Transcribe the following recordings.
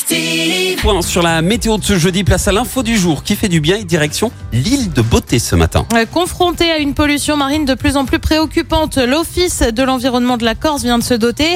Active. Point sur la météo de ce jeudi, place à l'info du jour qui fait du bien et direction l'île de Beauté ce matin. Euh, Confronté à une pollution marine de plus en plus préoccupante, l'Office de l'environnement de la Corse vient de se doter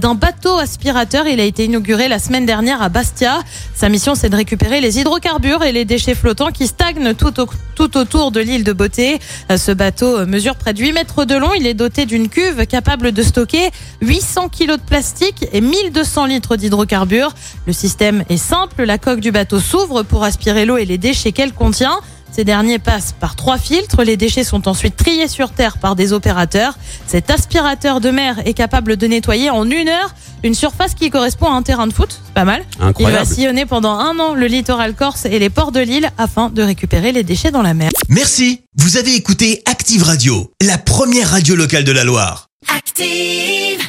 d'un bateau aspirateur. Il a été inauguré la semaine dernière à Bastia. Sa mission, c'est de récupérer les hydrocarbures et les déchets flottants qui stagnent tout, au- tout autour de l'île de Beauté. Euh, Ce bateau mesure près de 8 mètres de long. Il est doté d'une cuve capable de stocker 800 kilos de plastique et 1200 litres d'hydrocarbures. Le système est simple. La coque du bateau s'ouvre pour aspirer l'eau et les déchets qu'elle contient. Ces derniers passent par trois filtres. Les déchets sont ensuite triés sur terre par des opérateurs. Cet aspirateur de mer est capable de nettoyer en une heure une surface qui correspond à un terrain de foot. C'est pas mal. Incroyable. Il va sillonner pendant un an le littoral corse et les ports de l'île afin de récupérer les déchets dans la mer. Merci, vous avez écouté Active Radio, la première radio locale de la Loire. Active.